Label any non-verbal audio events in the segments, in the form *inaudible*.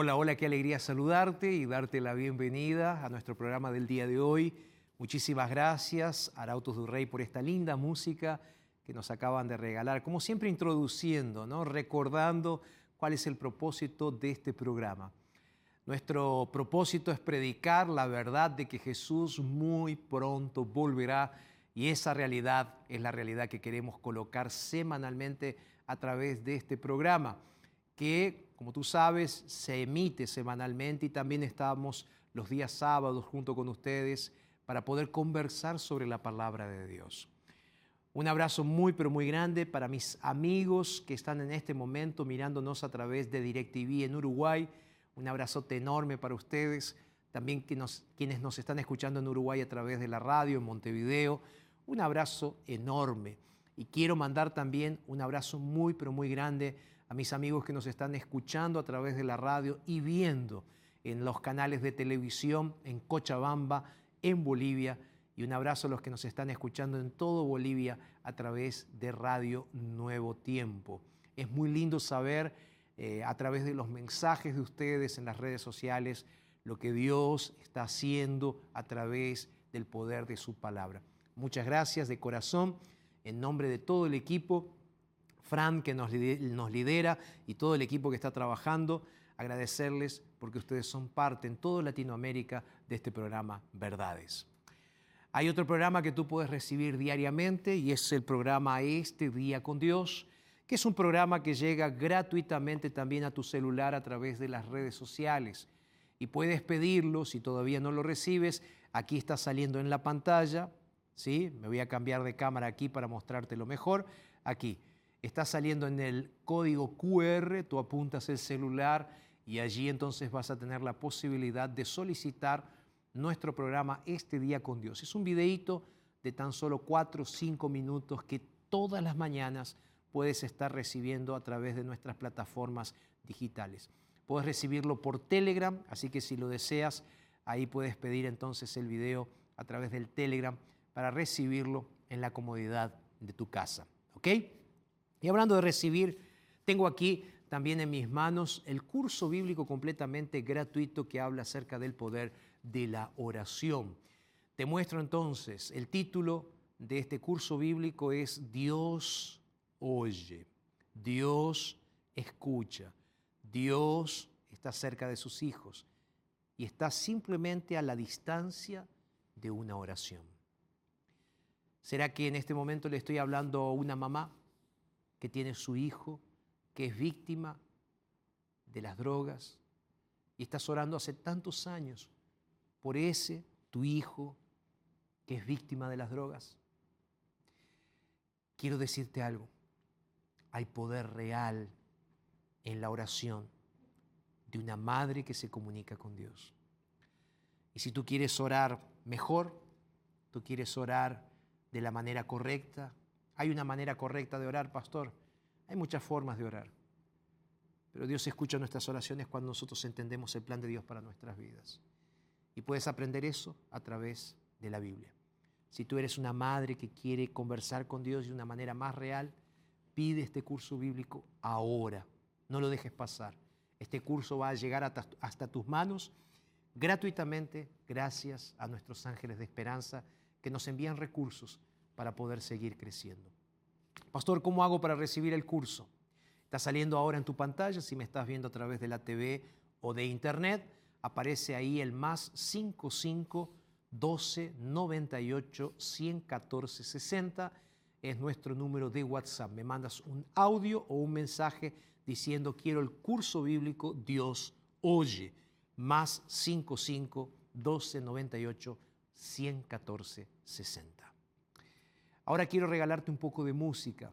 Hola, hola, qué alegría saludarte y darte la bienvenida a nuestro programa del día de hoy. Muchísimas gracias, Arautos du Rey, por esta linda música que nos acaban de regalar. Como siempre, introduciendo, recordando cuál es el propósito de este programa. Nuestro propósito es predicar la verdad de que Jesús muy pronto volverá y esa realidad es la realidad que queremos colocar semanalmente a través de este programa que, como tú sabes, se emite semanalmente y también estamos los días sábados junto con ustedes para poder conversar sobre la palabra de Dios. Un abrazo muy, pero muy grande para mis amigos que están en este momento mirándonos a través de DirecTV en Uruguay. Un abrazote enorme para ustedes. También quienes nos están escuchando en Uruguay a través de la radio en Montevideo. Un abrazo enorme. Y quiero mandar también un abrazo muy, pero muy grande a mis amigos que nos están escuchando a través de la radio y viendo en los canales de televisión en Cochabamba, en Bolivia, y un abrazo a los que nos están escuchando en todo Bolivia a través de Radio Nuevo Tiempo. Es muy lindo saber eh, a través de los mensajes de ustedes en las redes sociales lo que Dios está haciendo a través del poder de su palabra. Muchas gracias de corazón, en nombre de todo el equipo Fran, que nos lidera, y todo el equipo que está trabajando, agradecerles porque ustedes son parte en toda Latinoamérica de este programa Verdades. Hay otro programa que tú puedes recibir diariamente y es el programa Este Día con Dios, que es un programa que llega gratuitamente también a tu celular a través de las redes sociales. Y puedes pedirlo si todavía no lo recibes. Aquí está saliendo en la pantalla. ¿sí? Me voy a cambiar de cámara aquí para mostrarte lo mejor. Aquí está saliendo en el código QR, tú apuntas el celular y allí entonces vas a tener la posibilidad de solicitar nuestro programa Este Día con Dios. Es un videíto de tan solo 4 o 5 minutos que todas las mañanas puedes estar recibiendo a través de nuestras plataformas digitales. Puedes recibirlo por Telegram, así que si lo deseas, ahí puedes pedir entonces el video a través del Telegram para recibirlo en la comodidad de tu casa. ¿Ok? Y hablando de recibir, tengo aquí también en mis manos el curso bíblico completamente gratuito que habla acerca del poder de la oración. Te muestro entonces, el título de este curso bíblico es Dios oye, Dios escucha, Dios está cerca de sus hijos y está simplemente a la distancia de una oración. ¿Será que en este momento le estoy hablando a una mamá que tiene su hijo, que es víctima de las drogas, y estás orando hace tantos años por ese, tu hijo, que es víctima de las drogas? Quiero decirte algo, hay poder real en la oración de una madre que se comunica con Dios. Y si tú quieres orar mejor, tú quieres orar de la manera correcta, hay una manera correcta de orar, pastor. Hay muchas formas de orar. Pero Dios escucha nuestras oraciones cuando nosotros entendemos el plan de Dios para nuestras vidas. Y puedes aprender eso a través de la Biblia. Si tú eres una madre que quiere conversar con Dios de una manera más real, pide este curso bíblico ahora. No lo dejes pasar. Este curso va a llegar hasta, tus manos gratuitamente gracias a nuestros ángeles de esperanza que nos envían recursos para poder seguir creciendo. Pastor, ¿cómo hago para recibir el curso? Está saliendo ahora en tu pantalla, si me estás viendo a través de la TV o de internet, aparece ahí el más 55 12 98 114 60 es nuestro número de WhatsApp. Me mandas un audio o un mensaje diciendo quiero el curso bíblico Dios oye, más 55 12 98 114 60. Ahora quiero regalarte un poco de música.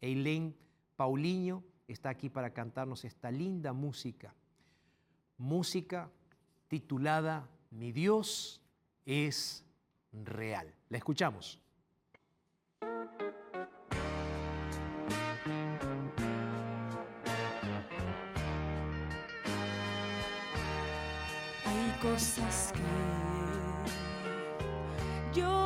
Eileen Paulinho está aquí para cantarnos esta linda música. Música titulada Mi Dios es real. La escuchamos. cosas que yo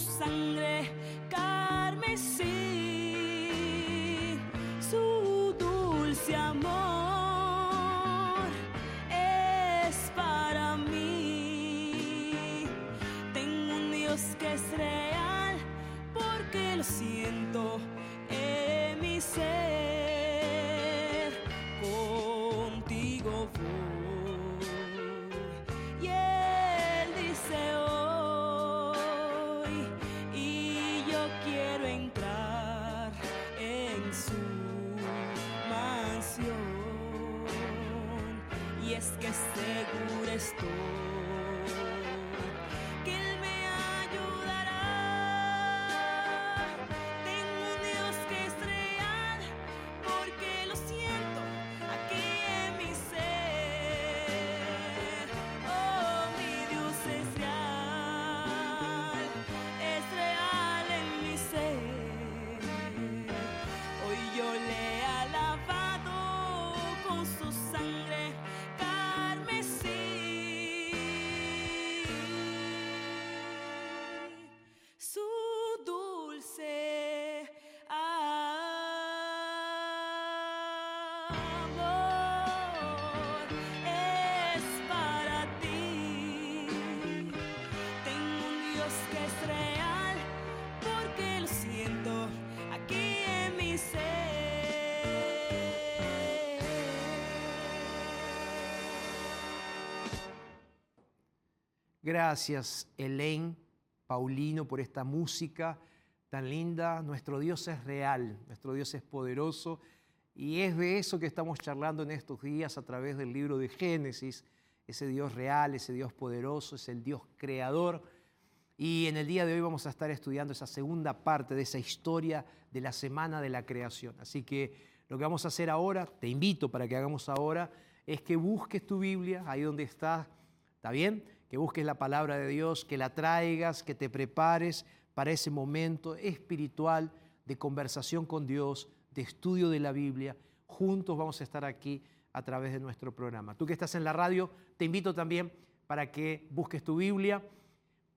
sangre su mansión. Y es que seguro estoy Gracias, Elaine Paulino, por esta música tan linda. Nuestro Dios es real, nuestro Dios es poderoso y es de eso que estamos charlando en estos días a través del libro de Génesis. Ese Dios real, ese Dios poderoso, es el Dios creador. Y en el día de hoy vamos a estar estudiando esa segunda parte de esa historia de la semana de la creación. Así que lo que vamos a hacer ahora, te invito para que hagamos ahora, es que busques tu Biblia ahí donde estás, ¿está bien? Que busques la palabra de Dios, que la traigas, que te prepares para ese momento espiritual de conversación con Dios, de estudio de la Biblia. Juntos vamos a estar aquí a través de nuestro programa. Tú que estás en la radio, te invito también para que busques tu Biblia,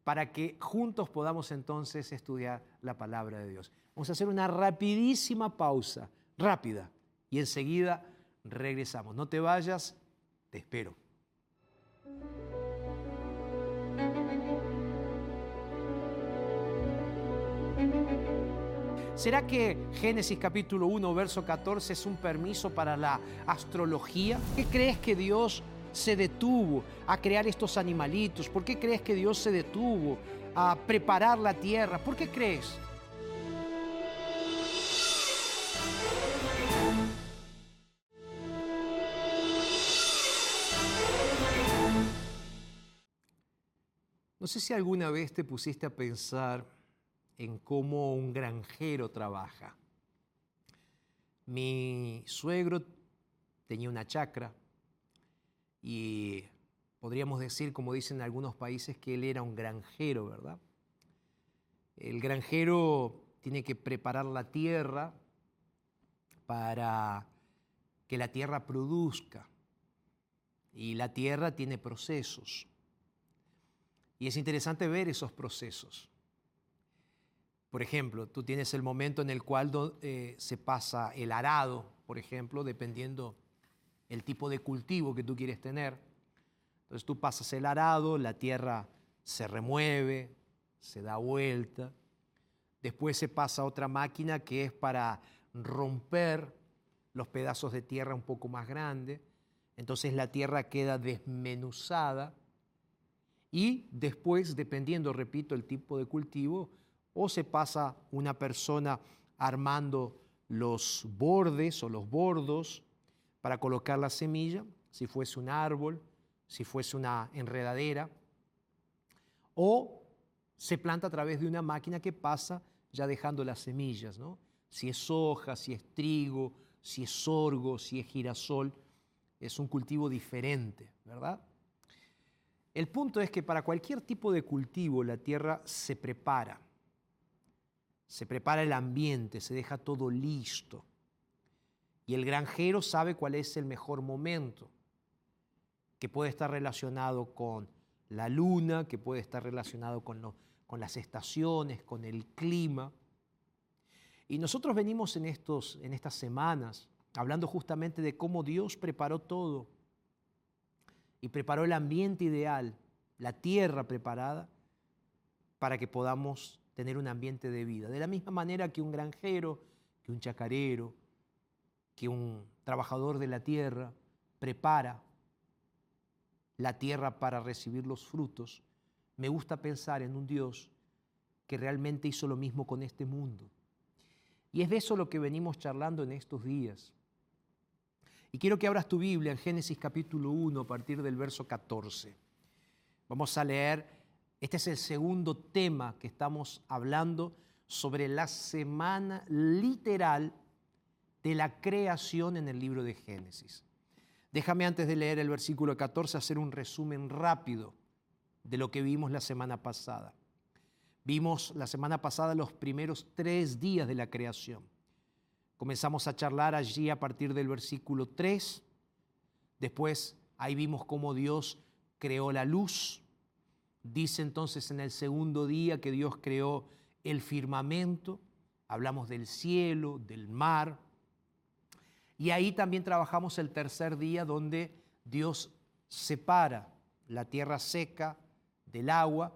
para que juntos podamos entonces estudiar la palabra de Dios. Vamos a hacer una rapidísima pausa, rápida, y enseguida regresamos. No te vayas, te espero. ¿Será que Génesis capítulo 1, verso 14 es un permiso para la astrología? ¿Qué crees que Dios se detuvo a crear estos animalitos? ¿Por qué crees que Dios se detuvo a preparar la tierra? ¿Por qué crees? No sé si alguna vez te pusiste a pensar en cómo un granjero trabaja. Mi suegro tenía una chacra y podríamos decir, como dicen en algunos países, que él era un granjero, ¿verdad? El granjero tiene que preparar la tierra para que la tierra produzca. Y la tierra tiene procesos. Y es interesante ver esos procesos. Por ejemplo, tú tienes el momento en el cual eh, se pasa el arado, por ejemplo, dependiendo el tipo de cultivo que tú quieres tener. Entonces tú pasas el arado, la tierra se remueve, se da vuelta. Después se pasa otra máquina que es para romper los pedazos de tierra un poco más grandes. Entonces la tierra queda desmenuzada y después, dependiendo, repito, el tipo de cultivo, o se pasa una persona armando los bordes o los bordos para colocar la semilla, si fuese un árbol, si fuese una enredadera, o se planta a través de una máquina que pasa ya dejando las semillas, ¿no? Si es soja, si es trigo, si es sorgo, si es girasol, es un cultivo diferente, ¿verdad? El punto es que para cualquier tipo de cultivo la tierra se prepara, se prepara el ambiente, se deja todo listo. Y el granjero sabe cuál es el mejor momento, que puede estar relacionado con la luna, que puede estar relacionado con, con las estaciones, con el clima. Y nosotros venimos en, estos, en estas semanas hablando justamente de cómo Dios preparó todo y preparó el ambiente ideal, la tierra preparada, para que podamos tener un ambiente de vida. De la misma manera que un granjero, que un chacarero, que un trabajador de la tierra prepara la tierra para recibir los frutos, me gusta pensar en un Dios que realmente hizo lo mismo con este mundo. Y es de eso lo que venimos charlando en estos días. Y quiero que abras tu Biblia en Génesis capítulo 1 a partir del verso 14. Vamos a leer, este es el segundo tema que estamos hablando sobre la semana literal de la creación en el libro de Génesis. Déjame antes de leer el versículo 14 hacer un resumen rápido de lo que vimos la semana pasada. Vimos la semana pasada los primeros tres días de la creación. Comenzamos a charlar allí a partir del versículo 3. Después ahí vimos cómo Dios creó la luz. Dice entonces en el segundo día que Dios creó el firmamento. Hablamos del cielo, del mar. Y ahí también trabajamos el tercer día donde Dios separa la tierra seca del agua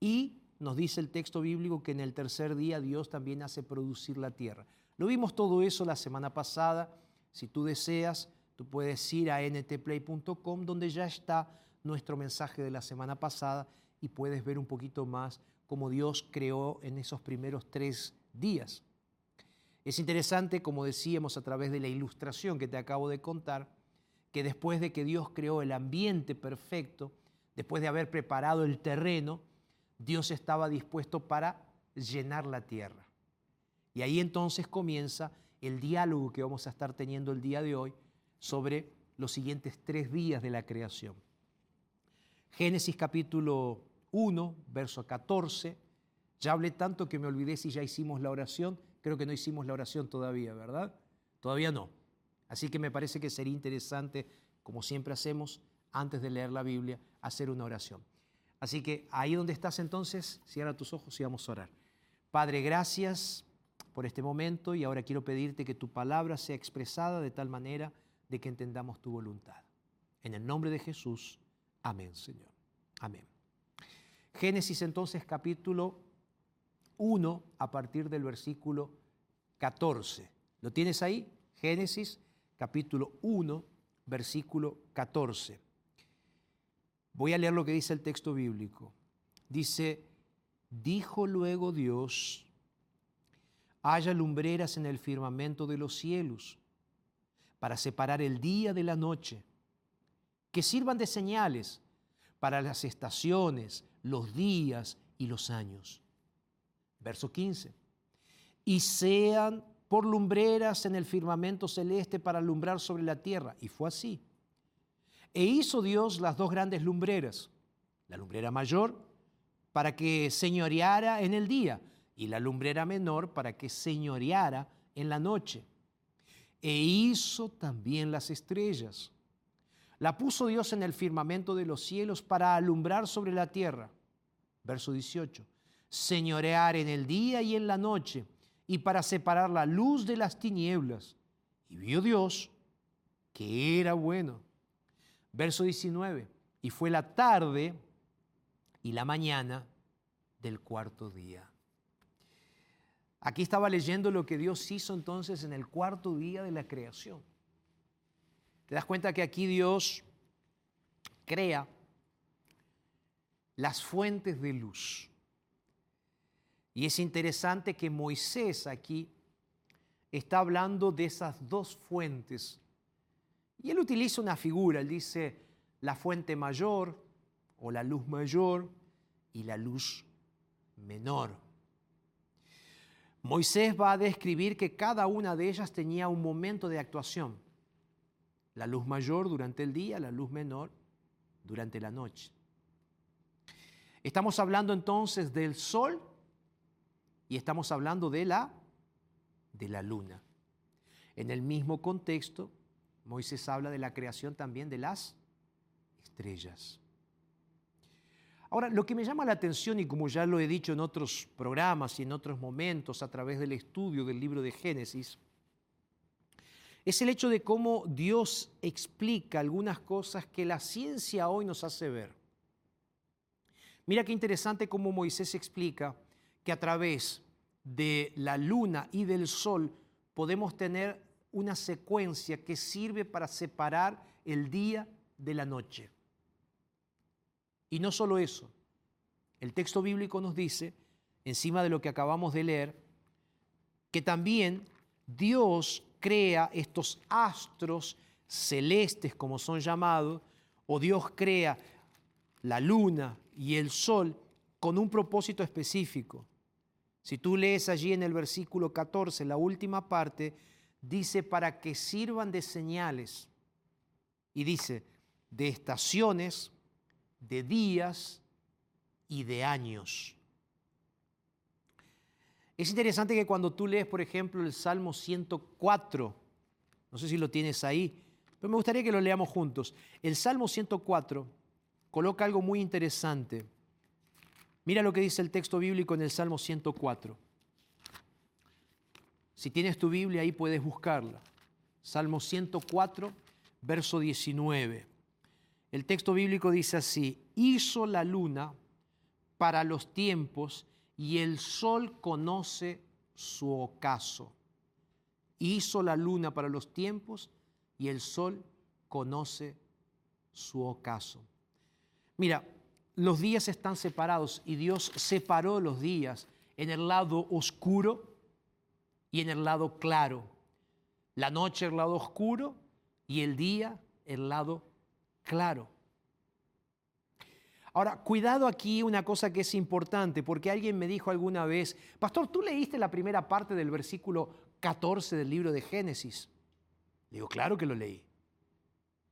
y nos dice el texto bíblico que en el tercer día Dios también hace producir la tierra. Lo vimos todo eso la semana pasada. Si tú deseas, tú puedes ir a ntplay.com donde ya está nuestro mensaje de la semana pasada y puedes ver un poquito más cómo Dios creó en esos primeros tres días. Es interesante, como decíamos a través de la ilustración que te acabo de contar, que después de que Dios creó el ambiente perfecto, después de haber preparado el terreno, Dios estaba dispuesto para llenar la tierra. Y ahí entonces comienza el diálogo que vamos a estar teniendo el día de hoy sobre los siguientes tres días de la creación. Génesis capítulo 1, verso 14. Ya hablé tanto que me olvidé si ya hicimos la oración. Creo que no hicimos la oración todavía, ¿verdad? Todavía no. Así que me parece que sería interesante, como siempre hacemos, antes de leer la Biblia, hacer una oración. Así que ahí donde estás entonces, cierra tus ojos y vamos a orar. Padre, gracias por este momento y ahora quiero pedirte que tu palabra sea expresada de tal manera de que entendamos tu voluntad. En el nombre de Jesús, amén, Señor. Amén. Génesis entonces capítulo 1 a partir del versículo 14. ¿Lo tienes ahí? Génesis capítulo 1, versículo 14. Voy a leer lo que dice el texto bíblico. Dice, dijo luego Dios, haya lumbreras en el firmamento de los cielos para separar el día de la noche, que sirvan de señales para las estaciones, los días y los años. Verso 15. Y sean por lumbreras en el firmamento celeste para alumbrar sobre la tierra. Y fue así. E hizo Dios las dos grandes lumbreras, la lumbrera mayor para que señoreara en el día y la lumbrera menor para que señoreara en la noche. E hizo también las estrellas. La puso Dios en el firmamento de los cielos para alumbrar sobre la tierra. Verso 18. Señorear en el día y en la noche y para separar la luz de las tinieblas. Y vio Dios que era bueno. Verso 19. Y fue la tarde y la mañana del cuarto día. Aquí estaba leyendo lo que Dios hizo entonces en el cuarto día de la creación. Te das cuenta que aquí Dios crea las fuentes de luz. Y es interesante que Moisés aquí está hablando de esas dos fuentes. Y él utiliza una figura, él dice la fuente mayor o la luz mayor y la luz menor. Moisés va a describir que cada una de ellas tenía un momento de actuación. La luz mayor durante el día, la luz menor durante la noche. Estamos hablando entonces del sol y estamos hablando de la de la luna. En el mismo contexto, Moisés habla de la creación también de las estrellas. Ahora, lo que me llama la atención, y como ya lo he dicho en otros programas y en otros momentos a través del estudio del libro de Génesis, es el hecho de cómo Dios explica algunas cosas que la ciencia hoy nos hace ver. Mira qué interesante cómo Moisés explica que a través de la luna y del sol podemos tener una secuencia que sirve para separar el día de la noche. Y no solo eso, el texto bíblico nos dice, encima de lo que acabamos de leer, que también Dios crea estos astros celestes, como son llamados, o Dios crea la luna y el sol con un propósito específico. Si tú lees allí en el versículo 14, la última parte, dice para que sirvan de señales. Y dice, de estaciones, de días y de años. Es interesante que cuando tú lees, por ejemplo, el Salmo 104, no sé si lo tienes ahí, pero me gustaría que lo leamos juntos. El Salmo 104 coloca algo muy interesante. Mira lo que dice el texto bíblico en el Salmo 104. Si tienes tu Biblia ahí puedes buscarla. Salmo 104, verso 19. El texto bíblico dice así, hizo la luna para los tiempos y el sol conoce su ocaso. Hizo la luna para los tiempos y el sol conoce su ocaso. Mira, los días están separados y Dios separó los días en el lado oscuro y en el lado claro. La noche el lado oscuro y el día el lado claro. Ahora, cuidado aquí una cosa que es importante, porque alguien me dijo alguna vez, Pastor, ¿tú leíste la primera parte del versículo 14 del libro de Génesis? Le digo, claro que lo leí.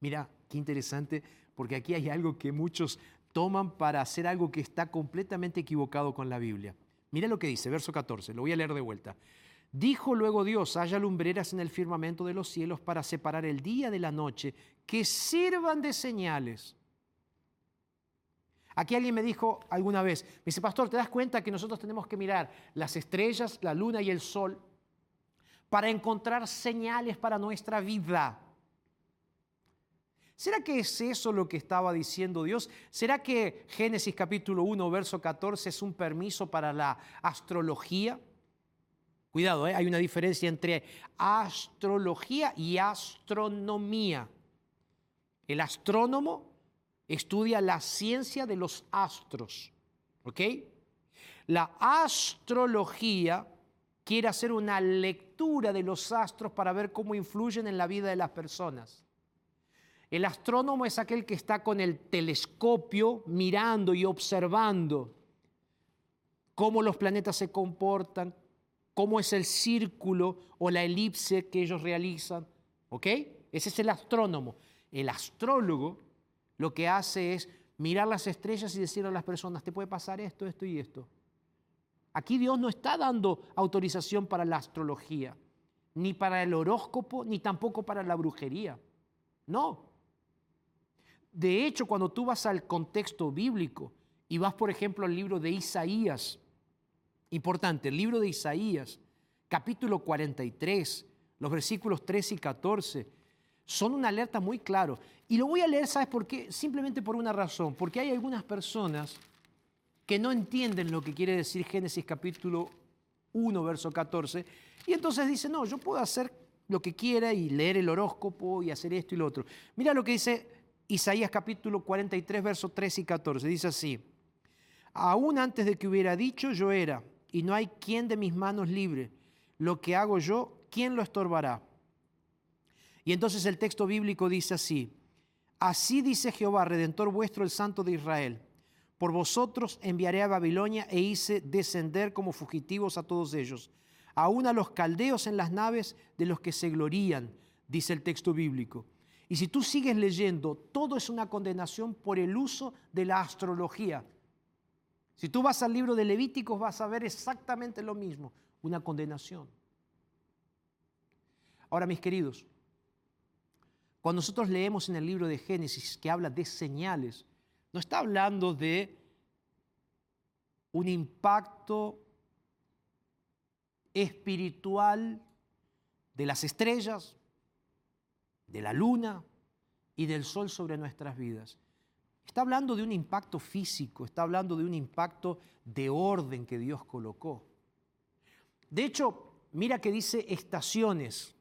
Mira, qué interesante, porque aquí hay algo que muchos toman para hacer algo que está completamente equivocado con la Biblia. Mira lo que dice, verso 14, lo voy a leer de vuelta. Dijo luego Dios, haya lumbreras en el firmamento de los cielos para separar el día de la noche, que sirvan de señales. Aquí alguien me dijo alguna vez, me dice, pastor, ¿te das cuenta que nosotros tenemos que mirar las estrellas, la luna y el sol para encontrar señales para nuestra vida? ¿Será que es eso lo que estaba diciendo Dios? ¿Será que Génesis capítulo 1, verso 14 es un permiso para la astrología? Cuidado, ¿eh? hay una diferencia entre astrología y astronomía. El astrónomo estudia la ciencia de los astros, ¿ok? La astrología quiere hacer una lectura de los astros para ver cómo influyen en la vida de las personas. El astrónomo es aquel que está con el telescopio mirando y observando cómo los planetas se comportan, cómo es el círculo o la elipse que ellos realizan. ¿Ok? Ese es el astrónomo. El astrólogo lo que hace es mirar las estrellas y decirle a las personas, te puede pasar esto, esto y esto. Aquí Dios no está dando autorización para la astrología, ni para el horóscopo, ni tampoco para la brujería. No. De hecho, cuando tú vas al contexto bíblico y vas, por ejemplo, al libro de Isaías, importante, el libro de Isaías, capítulo 43, los versículos 3 y 14, son una alerta muy claro. Y lo voy a leer, ¿sabes por qué? Simplemente por una razón, porque hay algunas personas que no entienden lo que quiere decir Génesis capítulo 1, verso 14, y entonces dicen, no, yo puedo hacer lo que quiera y leer el horóscopo y hacer esto y lo otro. Mira lo que dice Isaías capítulo 43, versos 3 y 14. Dice así, aún antes de que hubiera dicho yo era, y no hay quien de mis manos libre. Lo que hago yo, ¿quién lo estorbará? Y entonces el texto bíblico dice así, así dice Jehová, Redentor vuestro, el Santo de Israel. Por vosotros enviaré a Babilonia e hice descender como fugitivos a todos ellos, aún a los caldeos en las naves de los que se glorían, dice el texto bíblico. Y si tú sigues leyendo, todo es una condenación por el uso de la astrología. Si tú vas al libro de Levíticos vas a ver exactamente lo mismo, una condenación. Ahora, mis queridos, cuando nosotros leemos en el libro de Génesis que habla de señales, no está hablando de un impacto espiritual de las estrellas, de la luna y del sol sobre nuestras vidas. Está hablando de un impacto físico, está hablando de un impacto de orden que Dios colocó. De hecho, mira que dice estaciones,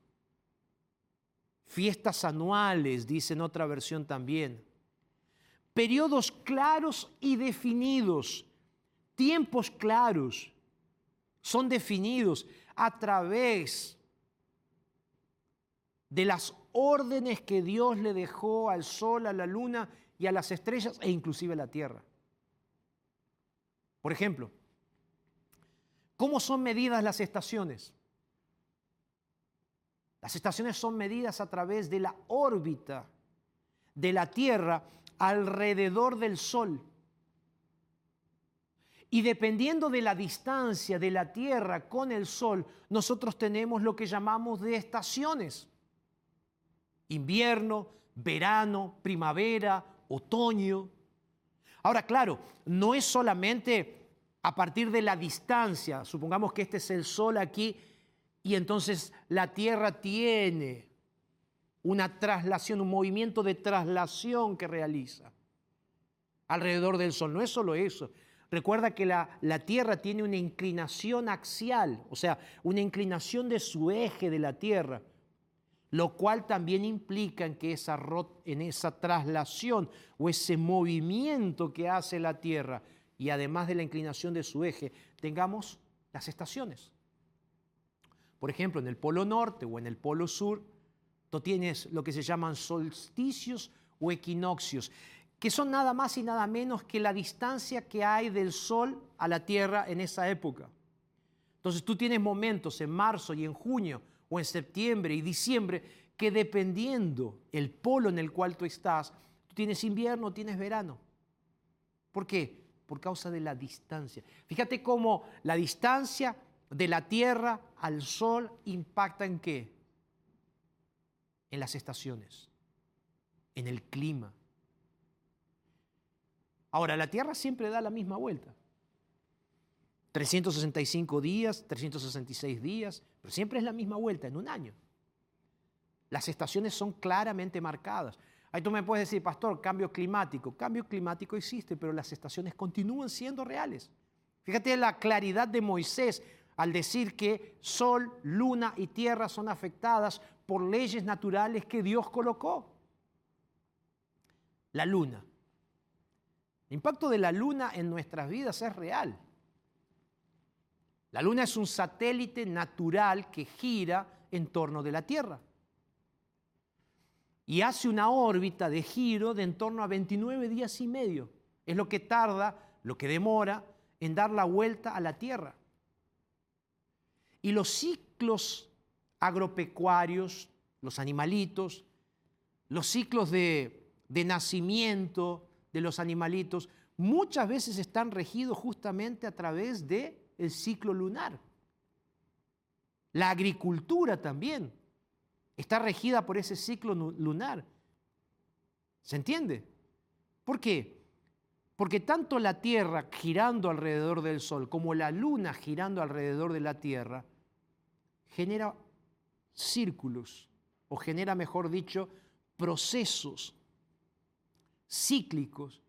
fiestas anuales, dice en otra versión también, periodos claros y definidos, tiempos claros, son definidos a través de las órdenes que Dios le dejó al sol, a la luna y a las estrellas e inclusive a la tierra. Por ejemplo, ¿cómo son medidas las estaciones? Las estaciones son medidas a través de la órbita de la Tierra alrededor del Sol. Y dependiendo de la distancia de la Tierra con el Sol, nosotros tenemos lo que llamamos de estaciones invierno, verano, primavera, otoño. Ahora, claro, no es solamente a partir de la distancia, supongamos que este es el sol aquí y entonces la Tierra tiene una traslación, un movimiento de traslación que realiza alrededor del Sol. No es solo eso. Recuerda que la, Tierra tiene una inclinación axial, o sea, una inclinación de su eje de la Tierra lo cual también implica en que esa, en esa traslación o ese movimiento que hace la Tierra y además de la inclinación de su eje, tengamos las estaciones. Por ejemplo, en el Polo Norte o en el Polo Sur, tú tienes lo que se llaman solsticios o equinoccios, que son nada más y nada menos que la distancia que hay del Sol a la Tierra en esa época. Entonces tú tienes momentos en marzo y en junio o en septiembre y diciembre, que dependiendo el polo en el cual tú estás, tú tienes invierno, tienes verano. ¿Por qué? Por causa de la distancia. Fíjate cómo la distancia de la Tierra al Sol impacta en qué? En las estaciones, en el clima. Ahora, la Tierra siempre da la misma vuelta. 365 días, 366 días, pero siempre es la misma vuelta en un año. Las estaciones son claramente marcadas. Ahí tú me puedes decir, pastor, cambio climático. Cambio climático existe, pero las estaciones continúan siendo reales. Fíjate la claridad de Moisés al decir que sol, luna y tierra son afectadas por leyes naturales que Dios colocó. La luna. El impacto de la luna en nuestras vidas es real. La luna es un satélite natural que gira en torno de la Tierra y hace una órbita de giro de en torno a 29 días y medio. Es lo que tarda, lo que demora en dar la vuelta a la Tierra. Y los ciclos agropecuarios, los animalitos, los ciclos de, nacimiento de los animalitos, muchas veces están regidos justamente a través del el ciclo lunar. La agricultura también está regida por ese ciclo lunar. ¿Se entiende? ¿Por qué? Porque tanto la Tierra girando alrededor del Sol como la Luna girando alrededor de la Tierra genera círculos, o genera, mejor dicho, procesos cíclicos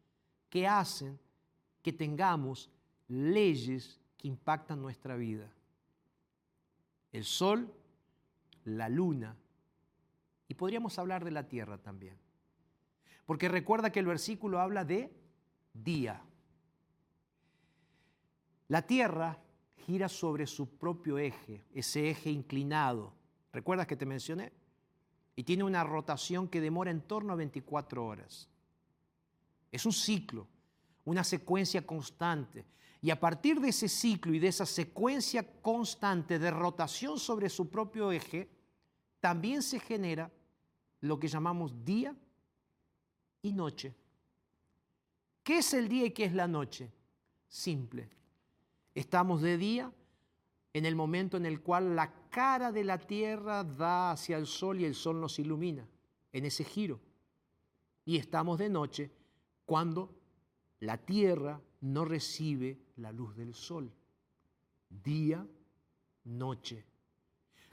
que hacen que tengamos leyes que impactan nuestra vida. El Sol, la Luna y podríamos hablar de la tierra también. Porque recuerda que el versículo habla de día. La tierra gira sobre su propio eje, ese eje inclinado. ¿Recuerdas que te mencioné? Y tiene una rotación que demora en torno a 24 horas. Es un ciclo, una secuencia constante. Y a partir de ese ciclo y de esa secuencia constante de rotación sobre su propio eje, también se genera lo que llamamos día y noche. ¿Qué es el día y qué es la noche? Simple. Estamos de día en el momento en el cual la cara de la tierra da hacia el sol y el sol nos ilumina, en ese giro. Y estamos de noche cuando la tierra no recibe la luz del sol. Día, noche.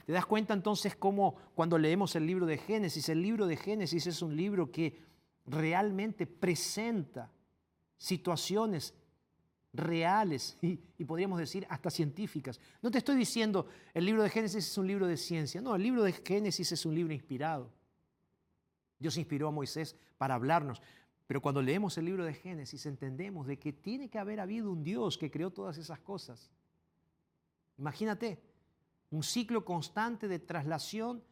¿Te das cuenta entonces cómo cuando leemos el libro de Génesis, el libro de Génesis es un libro que realmente presenta situaciones reales *laughs* y, podríamos decir hasta científicas. No te estoy diciendo el libro de Génesis es un libro de ciencia, no, el libro de Génesis es un libro inspirado. Dios inspiró a Moisés para hablarnos, pero cuando leemos el libro de Génesis entendemos de que tiene que haber habido un Dios que creó todas esas cosas. Imagínate, un ciclo constante de traslación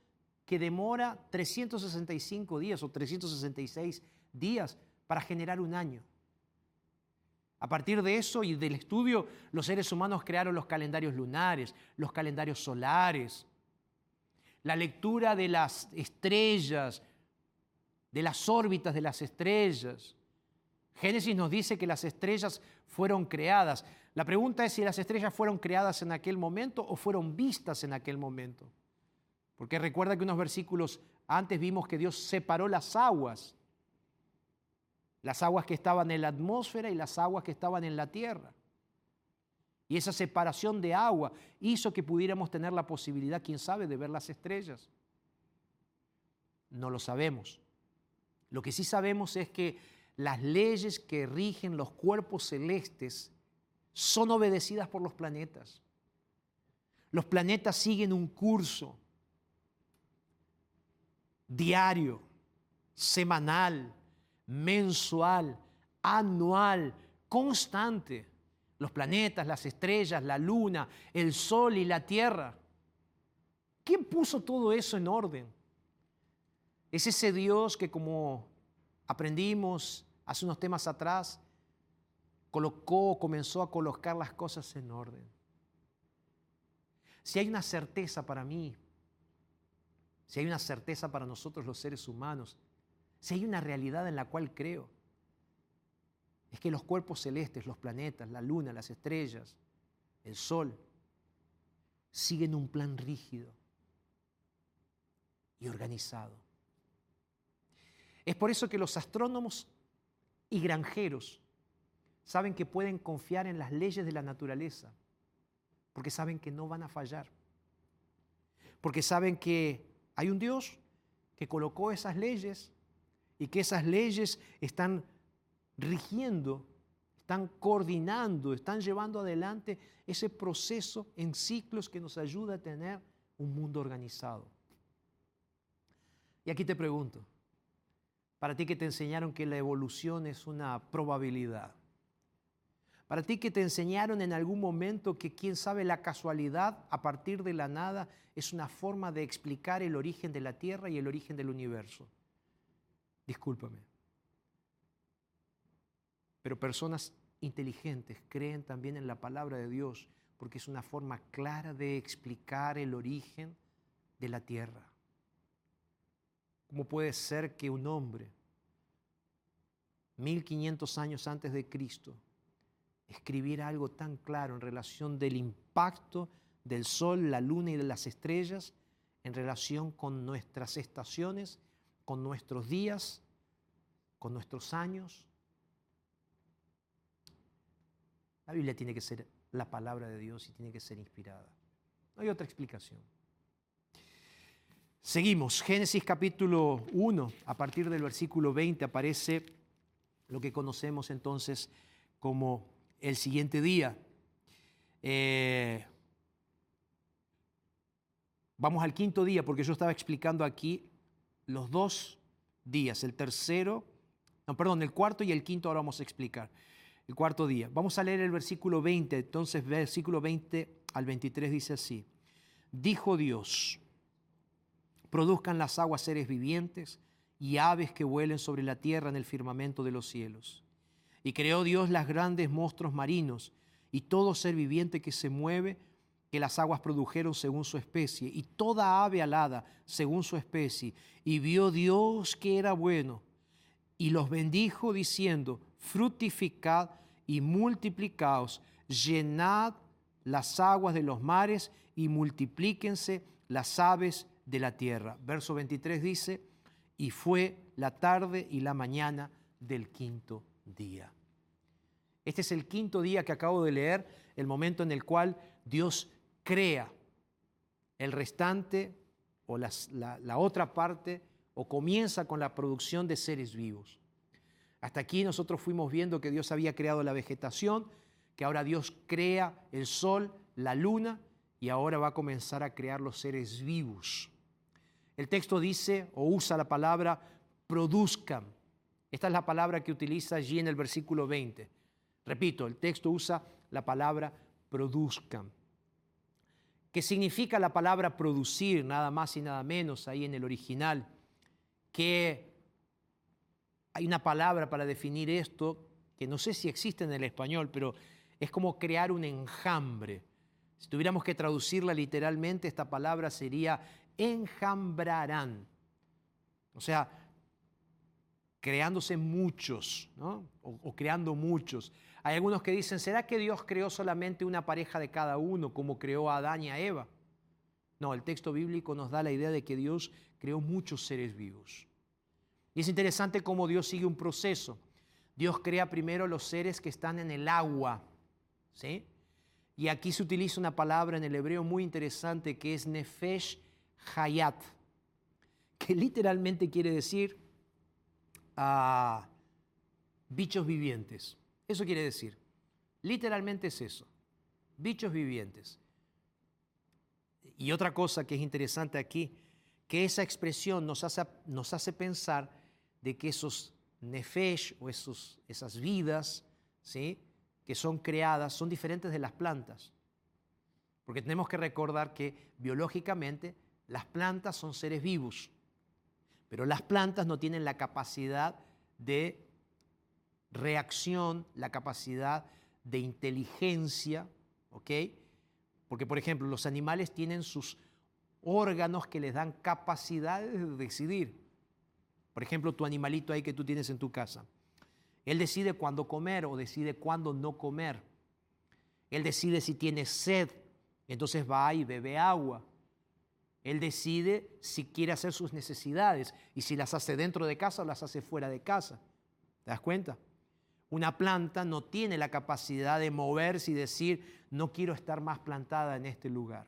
que demora 365 días o 366 días para generar un año. A partir de eso y del estudio, los seres humanos crearon los calendarios lunares, los calendarios solares, la lectura de las estrellas, de las órbitas de las estrellas. Génesis nos dice que las estrellas fueron creadas. La pregunta es si las estrellas fueron creadas en aquel momento o fueron vistas en aquel momento. Porque recuerda que unos versículos antes vimos que Dios separó las aguas. Las aguas que estaban en la atmósfera y las aguas que estaban en la tierra. Y esa separación de agua hizo que pudiéramos tener la posibilidad, quién sabe, de ver las estrellas. No lo sabemos. Lo que sí sabemos es que las leyes que rigen los cuerpos celestes son obedecidas por los planetas. Los planetas siguen un curso diario, semanal, mensual, anual, constante. Los planetas, las estrellas, la luna, el sol y la tierra. ¿Quién puso todo eso en orden? Es ese Dios que como aprendimos hace unos temas atrás, colocó, comenzó a colocar las cosas en orden. Si hay una certeza para mí, si hay una certeza para nosotros los seres humanos, si hay una realidad en la cual creo, es que los cuerpos celestes, los planetas, la luna, las estrellas, el sol, siguen un plan rígido y organizado. Es por eso que los astrónomos y granjeros saben que pueden confiar en las leyes de la naturaleza, porque saben que no van a fallar, porque saben que hay un Dios que colocó esas leyes y que esas leyes están rigiendo, están coordinando, están llevando adelante ese proceso en ciclos que nos ayuda a tener un mundo organizado. Y aquí te pregunto, para ti que te enseñaron que la evolución es una probabilidad, para ti que te enseñaron en algún momento que quién sabe la casualidad a partir de la nada es una forma de explicar el origen de la Tierra y el origen del universo. Discúlpame. Pero personas inteligentes creen también en la palabra de Dios porque es una forma clara de explicar el origen de la Tierra. ¿Cómo puede ser que un hombre, 1500 años antes de Cristo, escribiera algo tan claro en relación del impacto del sol, la luna y de las estrellas en relación con nuestras estaciones, con nuestros días, con nuestros años. La Biblia tiene que ser la palabra de Dios y tiene que ser inspirada. No hay otra explicación. Seguimos, Génesis capítulo 1, a partir del versículo 20 aparece lo que conocemos entonces como el siguiente día. Eh, vamos al quinto día, porque yo estaba explicando aquí los dos días, el tercero, no, perdón, el cuarto y el quinto ahora vamos a explicar. El cuarto día. Vamos a leer el versículo 20, entonces versículo 20 al 23 dice así. Dijo Dios, produzcan las aguas seres vivientes y aves que vuelen sobre la tierra en el firmamento de los cielos. Y creó Dios las grandes monstruos marinos y todo ser viviente que se mueve, que las aguas produjeron según su especie, y toda ave alada según su especie. Y vio Dios que era bueno, y los bendijo diciendo, fructificad y multiplicaos, llenad las aguas de los mares y multiplíquense las aves de la tierra. Verso 23 dice, y fue la tarde y la mañana del quinto día. Este es el quinto día que acabo de leer, el momento en el cual Dios crea el restante o la, la otra parte o comienza con la producción de seres vivos. Hasta aquí nosotros fuimos viendo que Dios había creado la vegetación, que ahora Dios crea el sol, la luna y ahora va a comenzar a crear los seres vivos. El texto dice o usa la palabra produzcan. Esta es la palabra que utiliza allí en el versículo 20. Repito, el texto usa la palabra produzcan. ¿Qué significa la palabra producir? Nada más y nada menos ahí en el original. Que hay una palabra para definir esto que no sé si existe en el español, pero es como crear un enjambre. Si tuviéramos que traducirla literalmente, esta palabra sería enjambrarán. O sea, creándose muchos, o, o, creando muchos. Hay algunos que dicen, ¿será que Dios creó solamente una pareja de cada uno, como creó a Adán y a Eva? No, el texto bíblico nos da la idea de que Dios creó muchos seres vivos. Y es interesante cómo Dios sigue un proceso. Dios crea primero los seres que están en el agua, ¿sí? Y aquí se utiliza una palabra en el hebreo muy interesante que es nefesh hayat, que literalmente quiere decir uh, bichos vivientes. Eso quiere decir. Literalmente es eso. Bichos vivientes. Y otra cosa que es interesante aquí, que esa expresión nos hace, nos hace pensar de que esos nefesh o esos, esas vidas ¿sí? que son creadas son diferentes de las plantas. Porque tenemos que recordar que biológicamente las plantas son seres vivos, pero las plantas no tienen la capacidad de reacción, la capacidad de inteligencia, ¿ok? Porque, por ejemplo, los animales tienen sus órganos que les dan capacidad de decidir. Por ejemplo, tu animalito ahí que tú tienes en tu casa. Él decide cuándo comer o decide cuándo no comer. Él decide si tiene sed, entonces va y bebe agua. Él decide si quiere hacer sus necesidades y si las hace dentro de casa o las hace fuera de casa. ¿Te das cuenta? Una planta no tiene la capacidad de moverse y decir, no quiero estar más plantada en este lugar.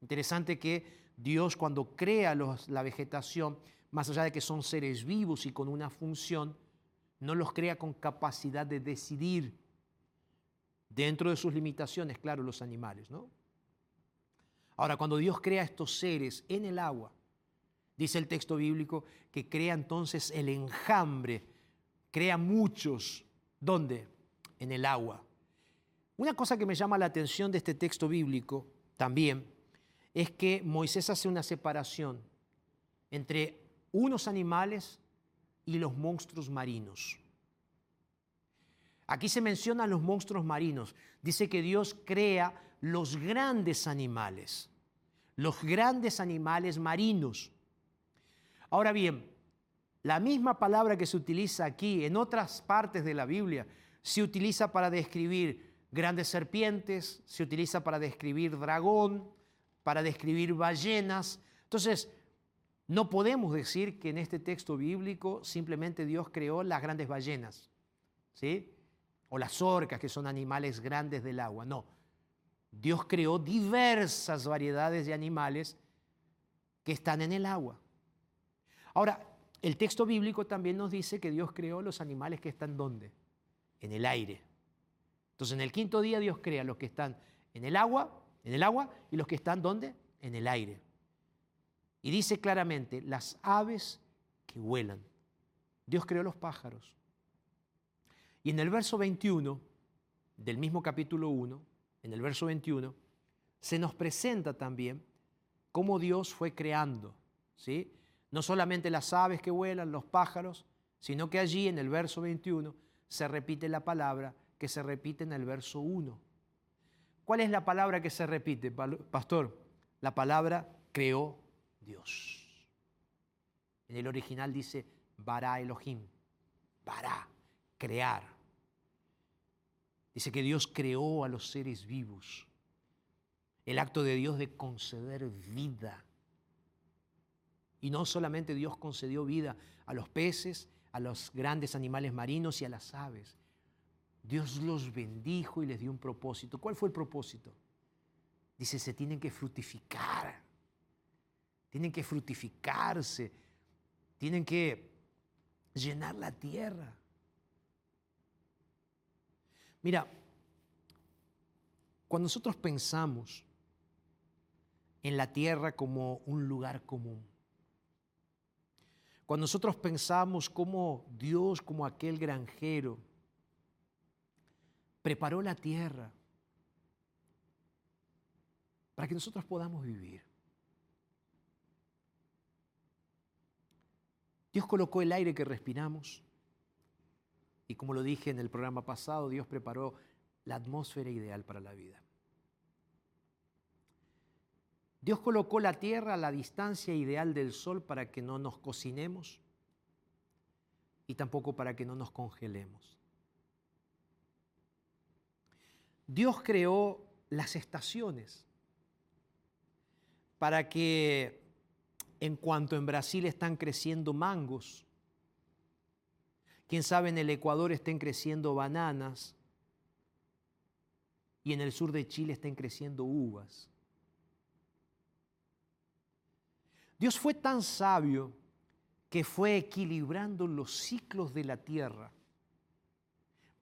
Interesante que Dios cuando crea la vegetación, más allá de que son seres vivos y con una función, no los crea con capacidad de decidir dentro de sus limitaciones, claro, los animales, ¿no? Ahora, cuando Dios crea estos seres en el agua, dice el texto bíblico que crea entonces el enjambre, crea muchos. ¿Dónde? En el agua. Una cosa que me llama la atención de este texto bíblico también es que Moisés hace una separación entre unos animales y los monstruos marinos. Aquí se mencionan los monstruos marinos. Dice que Dios crea los grandes animales, los grandes animales marinos. Ahora bien, la misma palabra que se utiliza aquí en otras partes de la Biblia se utiliza para describir grandes serpientes, se utiliza para describir dragón, para describir ballenas. Entonces, no podemos decir que en este texto bíblico simplemente Dios creó las grandes ballenas, ¿sí? O las orcas, que son animales grandes del agua. No. Dios creó diversas variedades de animales que están en el agua. Ahora, el texto bíblico también nos dice que Dios creó los animales que están ¿dónde? En el aire. Entonces, en el quinto día Dios crea los que están en el agua, en el agua y los que están ¿dónde? En el aire. Y dice claramente, las aves que vuelan. Dios creó los pájaros. Y en el verso 21 del mismo capítulo 1, en el verso 21, se nos presenta también cómo Dios fue creando, ¿sí? No solamente las aves que vuelan, los pájaros, sino que allí en el verso 21 se repite la palabra que se repite en el verso 1. ¿Cuál es la palabra que se repite, pastor? La palabra creó Dios. En el original dice bara Elohim, bara, crear. Dice que Dios creó a los seres vivos. El acto de Dios de conceder vida. Y no solamente Dios concedió vida a los peces, a los grandes animales marinos y a las aves. Dios los bendijo y les dio un propósito. ¿Cuál fue el propósito? Dice, se tienen que fructificar. Tienen que fructificarse. Tienen que llenar la tierra. Mira, cuando nosotros pensamos en la tierra como un lugar común, cuando nosotros pensamos como Dios, como aquel granjero, preparó la tierra para que nosotros podamos vivir. Dios colocó el aire que respiramos y como lo dije en el programa pasado, Dios preparó la atmósfera ideal para la vida. Dios colocó la tierra a la distancia ideal del sol para que no nos cocinemos y tampoco para que no nos congelemos. Dios creó las estaciones para que en cuanto en Brasil están creciendo mangos, quién sabe en el Ecuador estén creciendo bananas y en el sur de Chile estén creciendo uvas. Dios fue tan sabio que fue equilibrando los ciclos de la tierra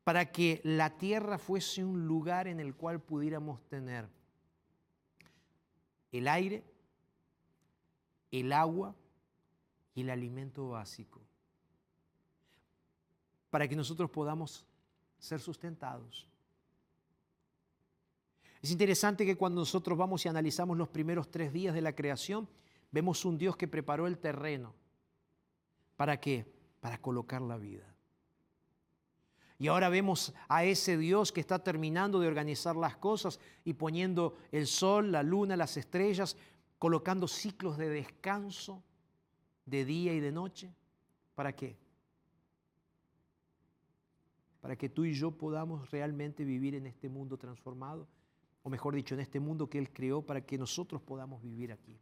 para que la tierra fuese un lugar en el cual pudiéramos tener el aire, el agua y el alimento básico, para que nosotros podamos ser sustentados. Es interesante que cuando nosotros vamos y analizamos los primeros tres días de la creación, vemos un Dios que preparó el terreno. ¿Para qué? Para colocar la vida. Y ahora vemos a ese Dios que está terminando de organizar las cosas y poniendo el sol, la luna, las estrellas, colocando ciclos de descanso de día y de noche. ¿Para qué? Para que tú y yo podamos realmente vivir en este mundo transformado, o mejor dicho, en este mundo que Él creó para que nosotros podamos vivir aquí.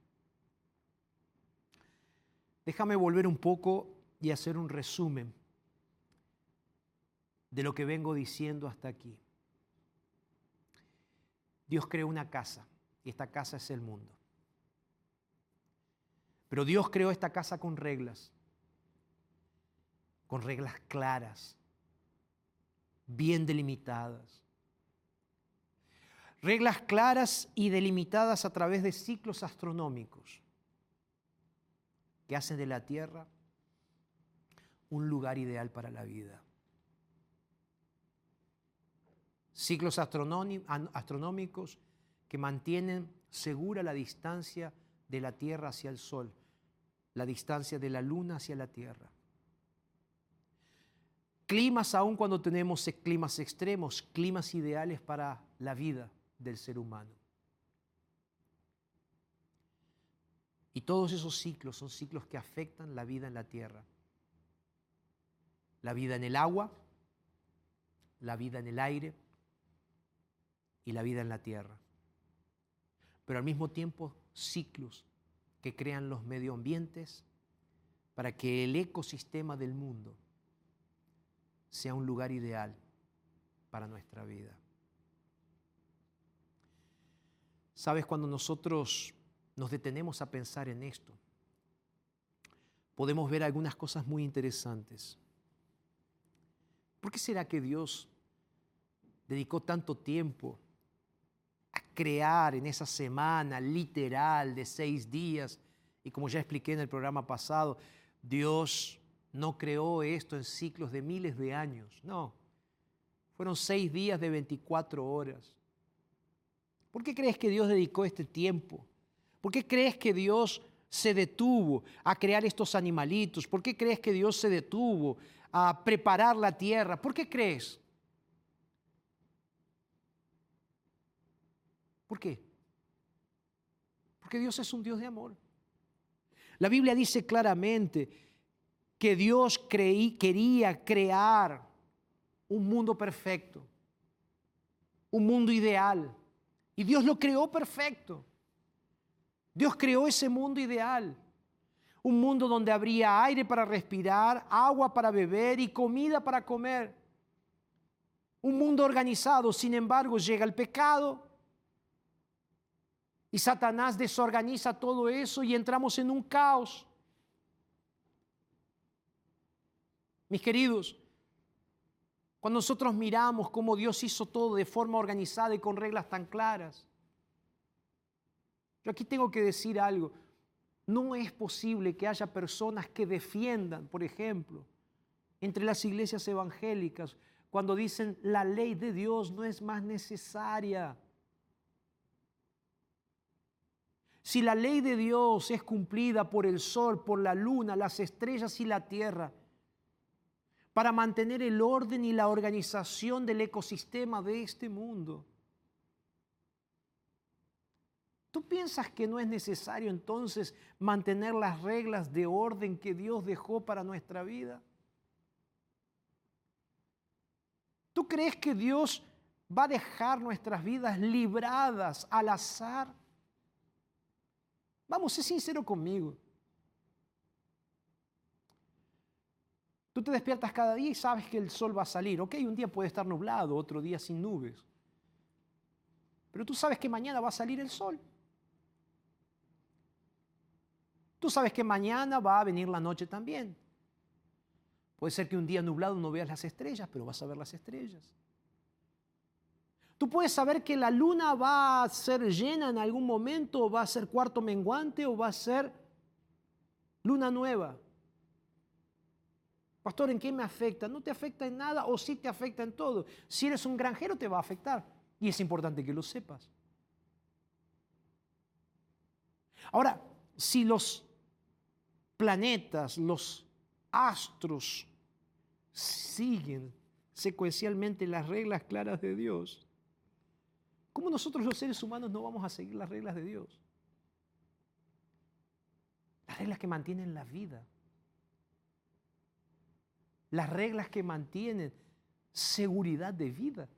Déjame volver un poco y hacer un resumen de lo que vengo diciendo hasta aquí. Dios creó una casa y esta casa es el mundo. Pero Dios creó esta casa con reglas, con reglas claras, bien delimitadas. Reglas claras y delimitadas a través de ciclos astronómicos que hacen de la Tierra un lugar ideal para la vida. Ciclos astronómicos que mantienen segura la distancia de la Tierra hacia el Sol, la distancia de la Luna hacia la Tierra. Climas aún cuando tenemos climas extremos, climas ideales para la vida del ser humano. Y todos esos ciclos son ciclos que afectan la vida en la tierra. La vida en el agua, la vida en el aire y la vida en la tierra. Pero al mismo tiempo ciclos que crean los medioambientes para que el ecosistema del mundo sea un lugar ideal para nuestra vida. Sabes, cuando nosotros nos detenemos a pensar en esto, podemos ver algunas cosas muy interesantes. ¿Por qué será que Dios dedicó tanto tiempo a crear en esa semana literal de seis días? Y como ya expliqué en el programa pasado, Dios no creó esto en ciclos de miles de años, no. Fueron seis días de 24 horas. ¿Por qué crees que Dios dedicó este tiempo? ¿Por qué crees que Dios se detuvo a crear estos animalitos? ¿Por qué crees que Dios se detuvo a preparar la tierra? ¿Por qué crees? ¿Por qué? Porque Dios es un Dios de amor. La Biblia dice claramente que Dios quería crear un mundo perfecto, un mundo ideal y Dios lo creó perfecto. Dios creó ese mundo ideal. Un mundo donde habría aire para respirar, agua para beber y comida para comer. Un mundo organizado, sin embargo, llega el pecado y Satanás desorganiza todo eso y entramos en un caos. Mis queridos, cuando nosotros miramos cómo Dios hizo todo de forma organizada y con reglas tan claras. Yo aquí tengo que decir algo. No es posible que haya personas que defiendan, por ejemplo, entre las iglesias evangélicas, cuando dicen la ley de Dios no es más necesaria. Si la ley de Dios es cumplida por el sol, por la luna, las estrellas y la tierra, para mantener el orden y la organización del ecosistema de este mundo. ¿Tú piensas que no es necesario entonces mantener las reglas de orden que Dios dejó para nuestra vida? ¿Tú crees que Dios va a dejar nuestras vidas libradas al azar? Vamos, sé sincero conmigo. Te despiertas cada día y sabes que el sol va a salir. Ok, un día puede estar nublado, otro día sin nubes. Pero tú sabes que mañana va a salir el sol. Tú sabes que mañana va a venir la noche también. Puede ser que un día nublado no veas las estrellas, pero vas a ver las estrellas. Tú puedes saber que la luna va a ser llena en algún momento, o va a ser cuarto menguante, o va a ser luna nueva. Pastor, ¿en qué me afecta? No te afecta en nada o sí te afecta en todo. Si eres un granjero te va a afectar y es importante que lo sepas. Ahora, si los planetas, los astros siguen secuencialmente las reglas claras de Dios, ¿cómo nosotros los seres humanos no vamos a seguir las reglas de Dios? Las reglas que mantienen la vida las reglas que mantienen seguridad de vida.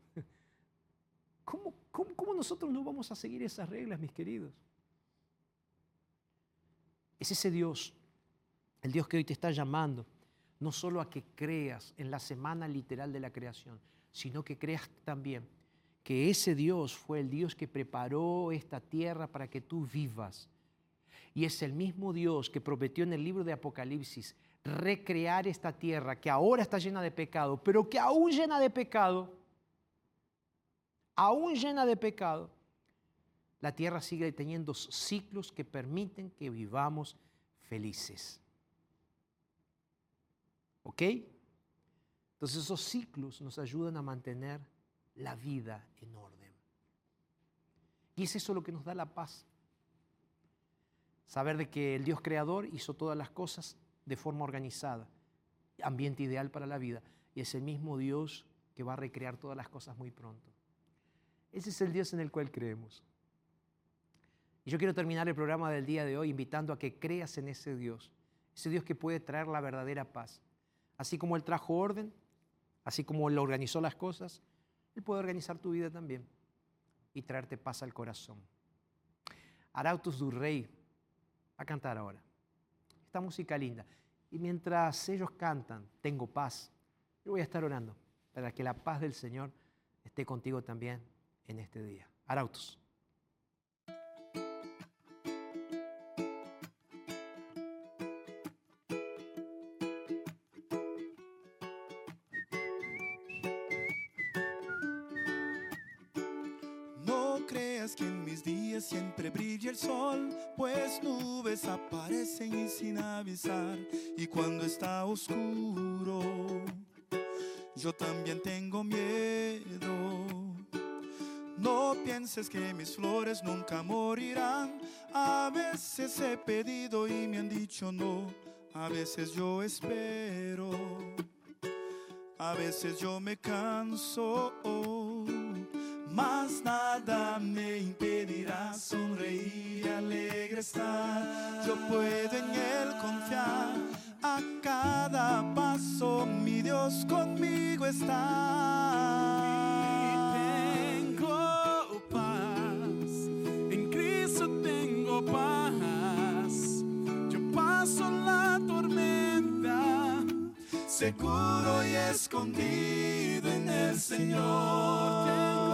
¿Cómo, cómo, cómo nosotros no vamos a seguir esas reglas, mis queridos? Es ese Dios, el Dios que hoy te está llamando, no solo a que creas en la semana literal de la creación, sino que creas también que ese Dios fue el Dios que preparó esta tierra para que tú vivas. Y es el mismo Dios que prometió en el libro de Apocalipsis recrear esta tierra que ahora está llena de pecado, pero que aún llena de pecado, aún llena de pecado, la tierra sigue teniendo ciclos que permiten que vivamos felices. ¿Ok? Entonces esos ciclos nos ayudan a mantener la vida en orden. Y es eso lo que nos da la paz. Saber de que el Dios creador hizo todas las cosas de forma organizada, ambiente ideal para la vida, y es el mismo Dios que va a recrear todas las cosas muy pronto. Ese es el Dios en el cual creemos. Y yo quiero terminar el programa del día de hoy invitando a que creas en ese Dios, ese Dios que puede traer la verdadera paz. Así como Él trajo orden, así como Él organizó las cosas, Él puede organizar tu vida también y traerte paz al corazón. Arautos du Rey va a cantar ahora. Esta música linda. Y mientras ellos cantan, tengo paz, yo voy a estar orando para que la paz del Señor esté contigo también en este día. Arautos. Y sin avisar. Y cuando está oscuro, yo también tengo miedo. No pienses que mis flores nunca morirán. A veces he pedido y me han dicho no. A veces yo espero. A veces yo me canso. Mas nada me y alegre estar. Yo puedo en Él confiar. A cada paso mi Dios conmigo está. Tengo paz, en Cristo tengo paz. Yo paso la tormenta, Seguro y escondido en el Señor.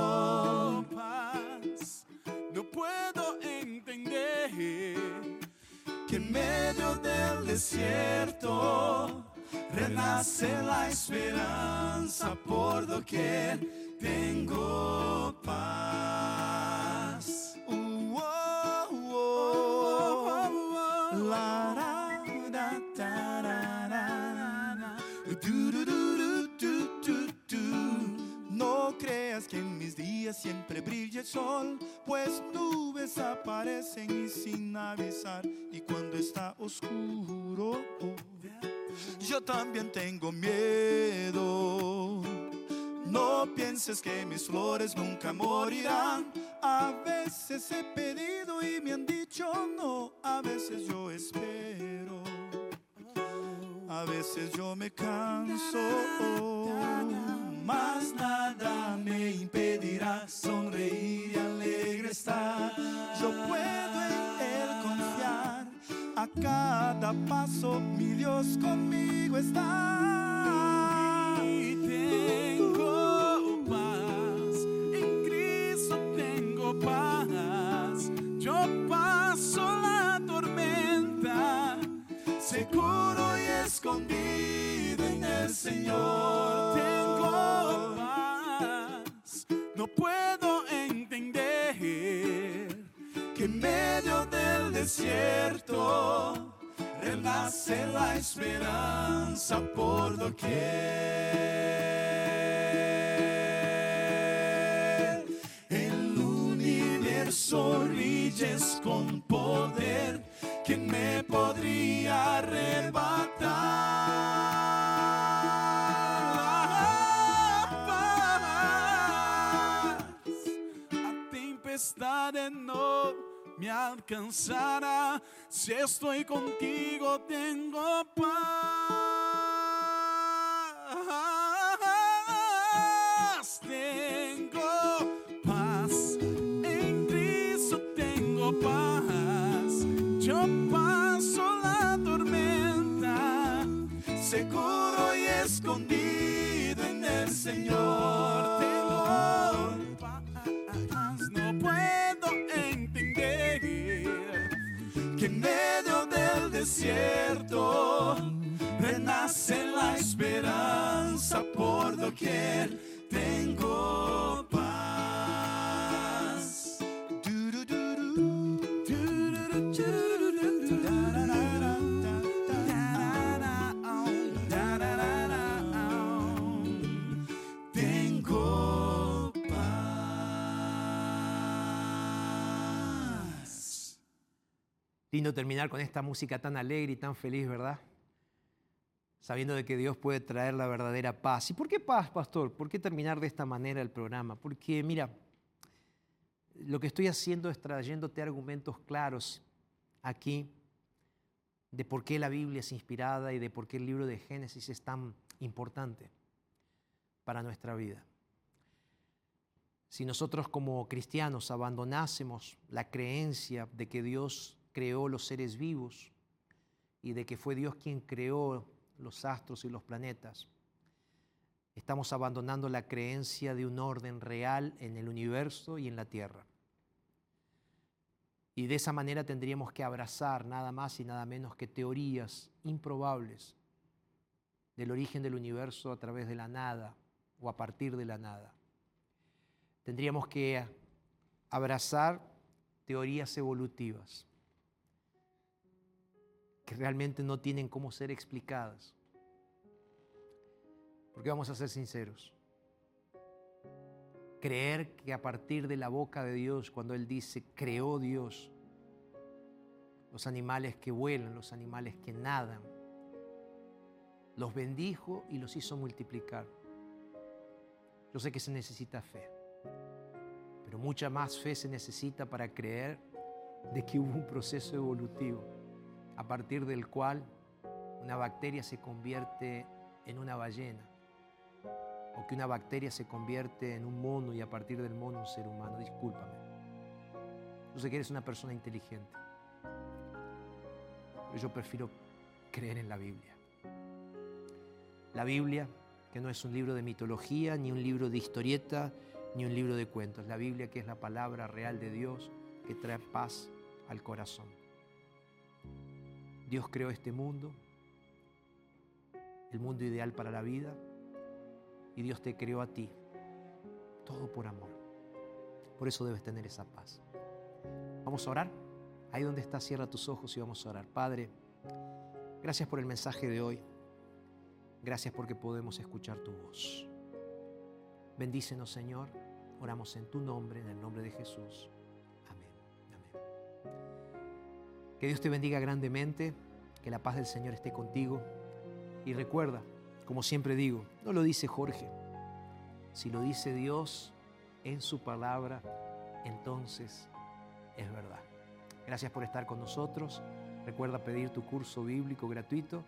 Medio del desierto renace la esperanza por doquier tengo paz. Siempre brilla el sol, pues nubes aparecen y sin avisar. Y cuando está oscuro, yo también tengo miedo. No pienses que mis flores nunca morirán. A veces he pedido y me han dicho no. A veces yo espero. A veces yo me canso. Mas nada me impedirá sonreír y alegre estar. Yo puedo en Él confiar. A cada paso mi Dios conmigo está. y tengo paz. En Cristo tengo paz. Yo paso la tormenta. seguro y escondido en el Señor. Renace la esperanza por doquier. El universo brilles con poder. ¿Quién me podría arrebatar? La tempestad no me alcanzará. Si estoy contigo tengo paz, tengo paz, en Cristo tengo paz, yo paso la tormenta, seguro y escondido en el Señor. Medio del desierto renace la esperanza por doquier. Tengo Lindo terminar con esta música tan alegre y tan feliz, ¿verdad? Sabiendo de que Dios puede traer la verdadera paz. ¿Y por qué paz, pastor? ¿Por qué terminar de esta manera el programa? Porque, mira, lo que estoy haciendo es trayéndote argumentos claros aquí de por qué la Biblia es inspirada y de por qué el libro de Génesis es tan importante para nuestra vida. Si nosotros como cristianos abandonásemos la creencia de que Dios creó los seres vivos y de que fue Dios quien creó los astros y los planetas, estamos abandonando la creencia de un orden real en el universo y en la tierra. Y de esa manera tendríamos que abrazar nada más y nada menos que teorías improbables del origen del universo a través de la nada o a partir de la nada. Tendríamos que abrazar teorías evolutivas que realmente no tienen cómo ser explicadas. Porque vamos a ser sinceros. Creer que a partir de la boca de Dios, cuando Él dice, creó Dios, los animales que vuelan, los animales que nadan, los bendijo y los hizo multiplicar. Yo sé que se necesita fe, pero mucha más fe se necesita para creer de que hubo un proceso evolutivo a partir del cual una bacteria se convierte en una ballena o que una bacteria se convierte en un mono y a partir del mono un ser humano. Discúlpame. Yo sé que eres una persona inteligente, pero yo prefiero creer en la Biblia. La Biblia, que no es un libro de mitología, ni un libro de historieta, ni un libro de cuentos. La Biblia que es la palabra real de Dios que trae paz al corazón. Dios creó este mundo, el mundo ideal para la vida, y Dios te creó a ti, todo por amor. Por eso debes tener esa paz. Vamos a orar. Ahí donde estás, cierra tus ojos y vamos a orar. Padre, gracias por el mensaje de hoy. Gracias porque podemos escuchar tu voz. Bendícenos, Señor. Oramos en tu nombre, en el nombre de Jesús. Amén. Amén. Que Dios te bendiga grandemente, que la paz del Señor esté contigo. Y recuerda, como siempre digo, no lo dice Jorge. Si lo dice Dios en su palabra, entonces es verdad. Gracias por estar con nosotros. Recuerda pedir tu curso bíblico gratuito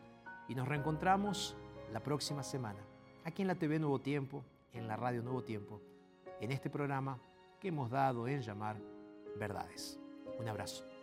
y nos reencontramos la próxima semana aquí en la TV Nuevo Tiempo, en la radio Nuevo Tiempo, en este programa que hemos dado en llamar Verdades. Un abrazo.